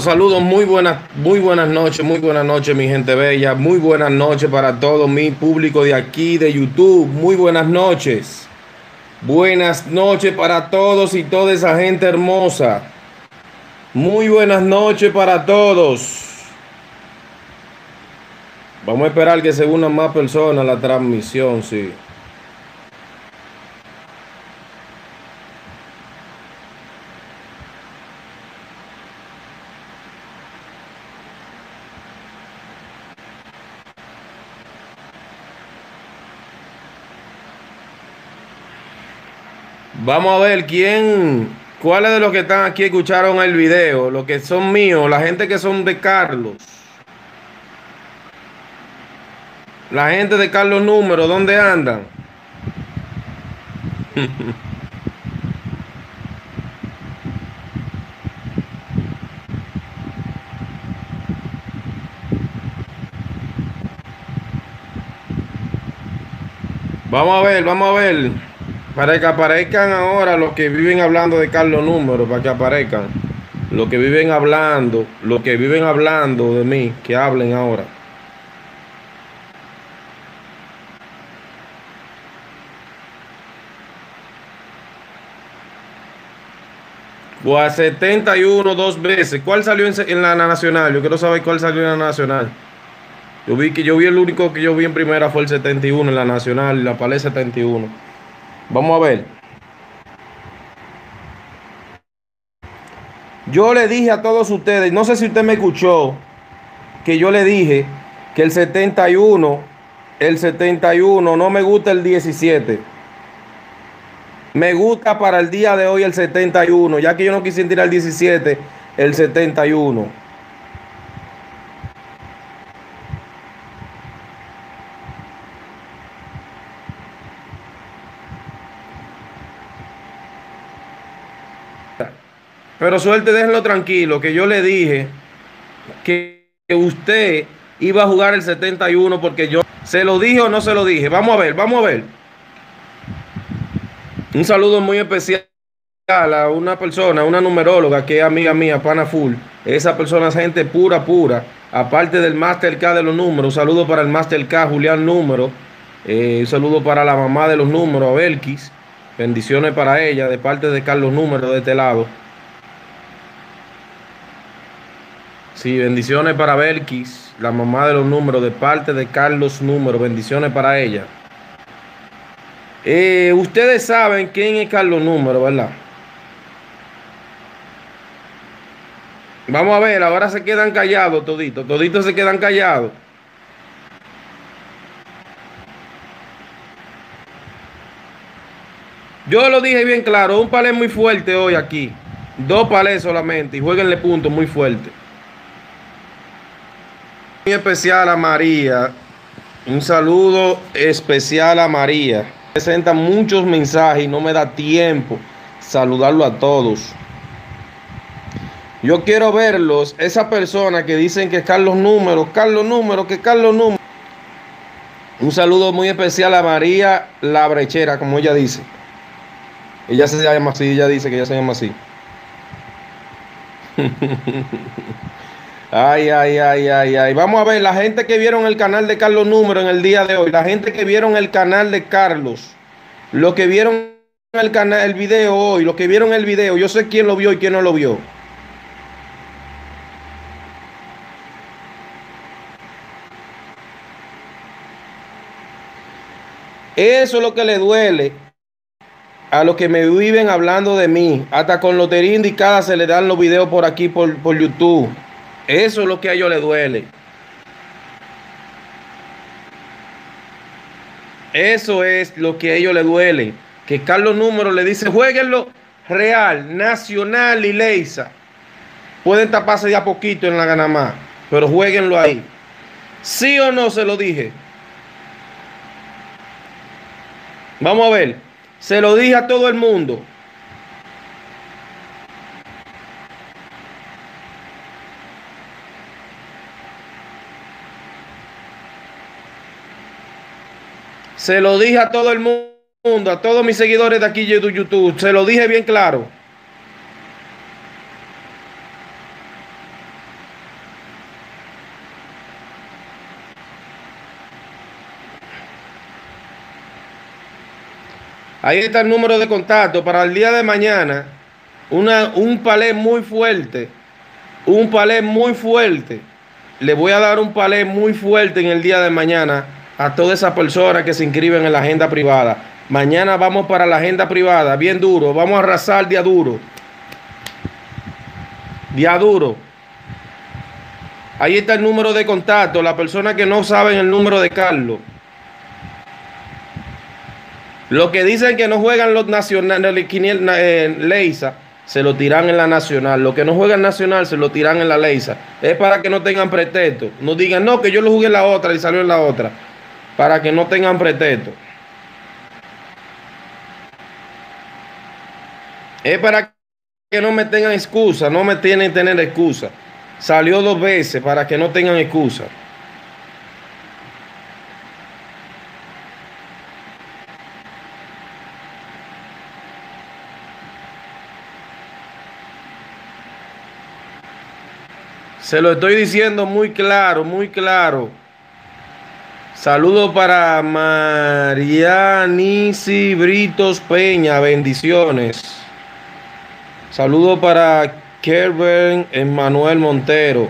Saludos, muy buenas, muy buenas noches, muy buenas noches, mi gente bella. Muy buenas noches para todo mi público de aquí, de YouTube. Muy buenas noches. Buenas noches para todos y toda esa gente hermosa. Muy buenas noches para todos. Vamos a esperar que se unan más personas la transmisión, sí. Vamos a ver quién, cuáles de los que están aquí escucharon el video, los que son míos, la gente que son de Carlos. La gente de Carlos Número, ¿dónde andan? vamos a ver, vamos a ver. Para que aparezcan ahora los que viven hablando de Carlos Número, para que aparezcan. Los que viven hablando, los que viven hablando de mí, que hablen ahora. a 71 dos veces. ¿Cuál salió en, la nacional? Yo quiero saber cuál salió en la nacional. Yo vi que yo vi el único que yo vi en primera fue el 71 en la nacional, la palé 71. Vamos a ver. Yo le dije a todos ustedes, no sé si usted me escuchó, que yo le dije que el 71, el 71, no me gusta el 17. Me gusta para el día de hoy el 71, ya que yo no quise tirar el 17, el 71. Pero suerte, déjenlo tranquilo, que yo le dije que usted iba a jugar el 71 porque yo se lo dije o no se lo dije. Vamos a ver, vamos a ver. Un saludo muy especial a una persona, una numeróloga que es amiga mía, pana full. Esa persona es gente pura, pura. Aparte del Master K de los números, un saludo para el Master K, Julián Número. Eh, un saludo para la mamá de los números, Belkis. Bendiciones para ella de parte de Carlos Número de este lado. Sí, bendiciones para Belkis, la mamá de los números, de parte de Carlos Número. Bendiciones para ella. Eh, ustedes saben quién es Carlos Número, ¿verdad? Vamos a ver, ahora se quedan callados toditos, toditos se quedan callados. Yo lo dije bien claro, un palé muy fuerte hoy aquí. Dos palés solamente y jueguenle puntos muy fuerte. Muy especial a María. Un saludo especial a María. Presenta muchos mensajes y no me da tiempo saludarlo a todos. Yo quiero verlos, esa persona que dicen que Carlos Número, Carlos Número, que Carlos Número. Un saludo muy especial a María La Brechera, como ella dice. Ella se llama así, ella dice que ella se llama así. Ay, ay, ay, ay, ay. Vamos a ver, la gente que vieron el canal de Carlos Número en el día de hoy, la gente que vieron el canal de Carlos, los que vieron el canal, el video hoy, los que vieron el video, yo sé quién lo vio y quién no lo vio. Eso es lo que le duele a los que me viven hablando de mí. Hasta con lotería indicada se le dan los videos por aquí, por, por YouTube. Eso es lo que a ellos les duele. Eso es lo que a ellos les duele. Que Carlos Número le dice, jueguenlo Real, Nacional y Leisa. Pueden taparse ya poquito en la Ganamá, pero jueguenlo ahí. ¿Sí o no se lo dije? Vamos a ver. Se lo dije a todo el mundo. Se lo dije a todo el mundo, a todos mis seguidores de aquí de YouTube. Se lo dije bien claro. Ahí está el número de contacto para el día de mañana. Un palé muy fuerte. Un palé muy fuerte. Le voy a dar un palé muy fuerte en el día de mañana a todas esas personas que se inscriben en la agenda privada. Mañana vamos para la agenda privada, bien duro. Vamos a arrasar día duro. Día duro. Ahí está el número de contacto. La persona que no saben el número de Carlos. Los que dicen que no juegan los nacionales, eh, Leisa, se lo tiran en la nacional. Los que no juegan nacional, se lo tiran en la Leisa. Es para que no tengan pretexto. No digan, no, que yo lo jugué en la otra y salió en la otra. Para que no tengan pretexto. Es para que no me tengan excusa. No me tienen que tener excusa. Salió dos veces para que no tengan excusa. Se lo estoy diciendo muy claro, muy claro. Saludo para Marianisi Britos Peña, bendiciones. Saludo para Kerben Emmanuel Montero.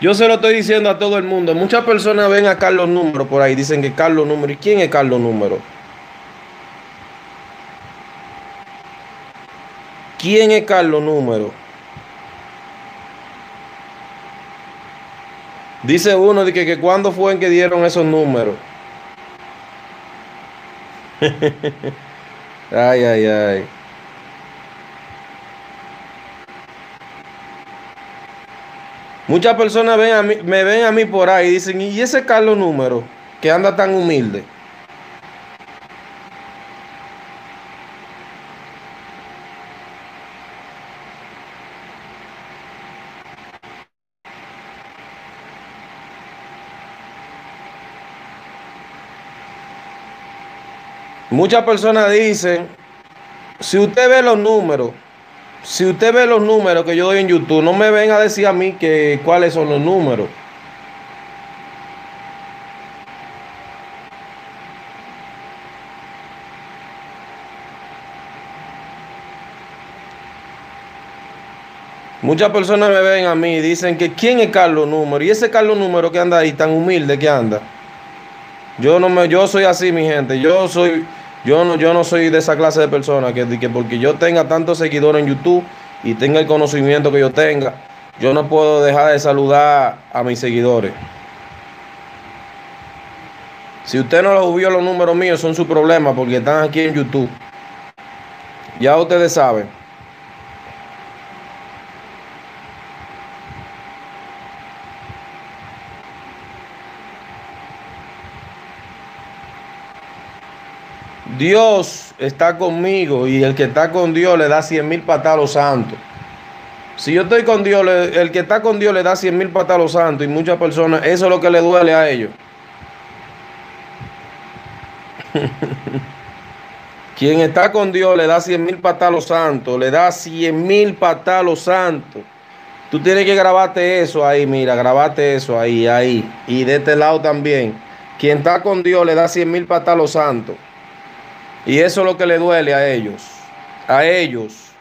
Yo se lo estoy diciendo a todo el mundo. Muchas personas ven a Carlos Número por ahí, dicen que Carlos Número. ¿Y quién es Carlos Número? ¿Quién es Carlos Número? Dice uno de que, que cuándo fue en que dieron esos números. ay, ay, ay. Muchas personas ven a mí, me ven a mí por ahí y dicen, ¿y ese Carlos número que anda tan humilde? Muchas personas dicen, si usted ve los números, si usted ve los números que yo doy en YouTube, no me venga a decir a mí que cuáles son los números. Muchas personas me ven a mí y dicen que quién es Carlos Número y ese Carlos Número que anda ahí tan humilde que anda. Yo no me, yo soy así, mi gente. Yo soy yo no, yo no soy de esa clase de persona que, que porque yo tenga tantos seguidores en YouTube y tenga el conocimiento que yo tenga, yo no puedo dejar de saludar a mis seguidores. Si usted no lo vio los números míos, son su problema porque están aquí en YouTube. Ya ustedes saben. Dios está conmigo y el que está con Dios le da cien mil patas a los santos. Si yo estoy con Dios, el que está con Dios le da cien mil patas a los santos y muchas personas, eso es lo que le duele a ellos. Quien está con Dios le da cien mil patas a los santos, le da cien mil patas a los santos. Tú tienes que grabarte eso ahí, mira, grabate eso ahí, ahí. Y de este lado también. Quien está con Dios le da cien mil patas a los santos. Y eso es lo que le duele a ellos. A ellos.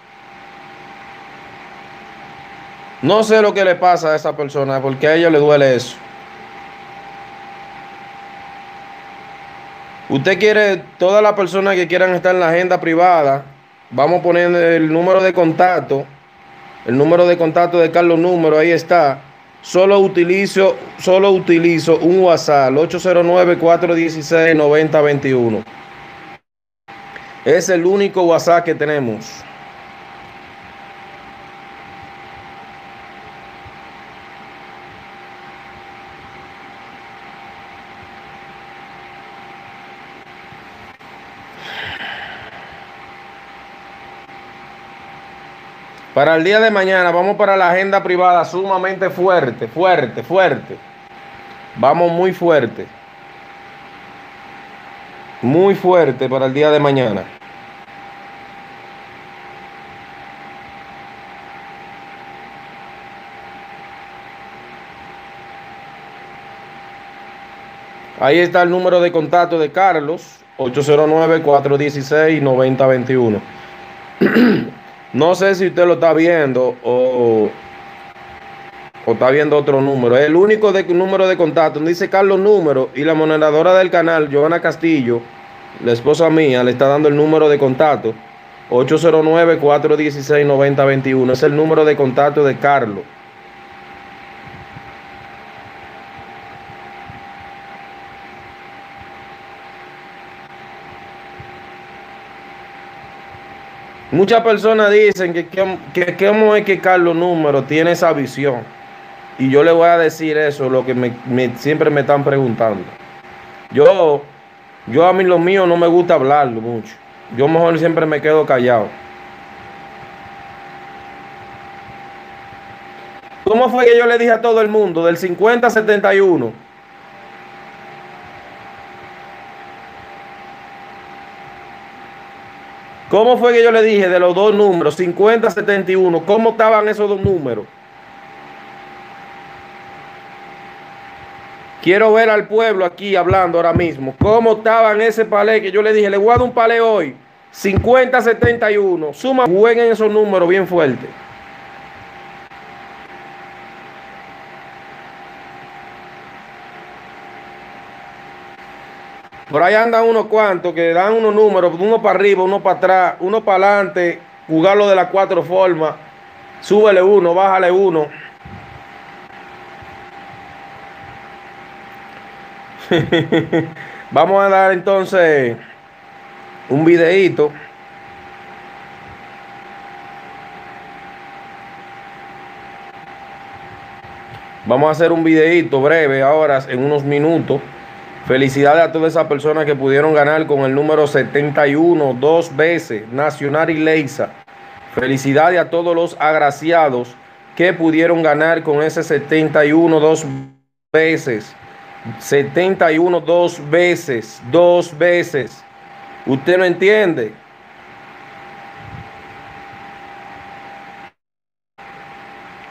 No sé lo que le pasa a esa persona, porque a ellos le duele eso. Usted quiere, todas las personas que quieran estar en la agenda privada, vamos a poner el número de contacto, el número de contacto de Carlos Número, ahí está. Solo utilizo, solo utilizo un WhatsApp, 809-416-9021. Es el único WhatsApp que tenemos. Para el día de mañana vamos para la agenda privada sumamente fuerte, fuerte, fuerte. Vamos muy fuerte. Muy fuerte para el día de mañana. Ahí está el número de contacto de Carlos. 809-416-9021. no sé si usted lo está viendo o, o está viendo otro número. El único número de contacto. Dice Carlos Número y la moderadora del canal, Joana Castillo, la esposa mía, le está dando el número de contacto. 809-416-9021. Es el número de contacto de Carlos. Muchas personas dicen que, cómo es que Carlos Número tiene esa visión. Y yo le voy a decir eso, lo que me, siempre me están preguntando. Yo, yo a mí lo mío no me gusta hablarlo mucho. Yo mejor siempre me quedo callado. ¿Cómo fue que yo le dije a todo el mundo del 50 71? ¿Cómo fue que yo le dije de los dos números, 50, 71? ¿Cómo estaban esos dos números? Quiero ver al pueblo aquí hablando ahora mismo. ¿Cómo estaban ese palé que yo le dije? Le voy a dar un palé hoy. 50, 71. Suma, jueguen esos números bien fuertes. Por ahí andan unos cuantos que dan unos números, uno para arriba, uno para atrás, uno para adelante, jugarlo de las cuatro formas. Súbele uno, bájale uno. Vamos a dar entonces un videíto. Vamos a hacer un videíto breve ahora, en unos minutos. Felicidades a todas esas personas que pudieron ganar con el número 71 dos veces, Nacional y Leisa. Felicidades a todos los agraciados que pudieron ganar con ese 71 dos veces. 71 dos veces, dos veces. Usted no entiende.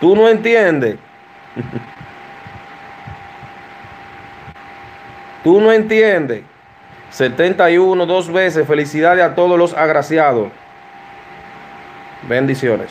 Tú no entiendes. Tú no entiendes. 71 dos veces. Felicidades a todos los agraciados. Bendiciones.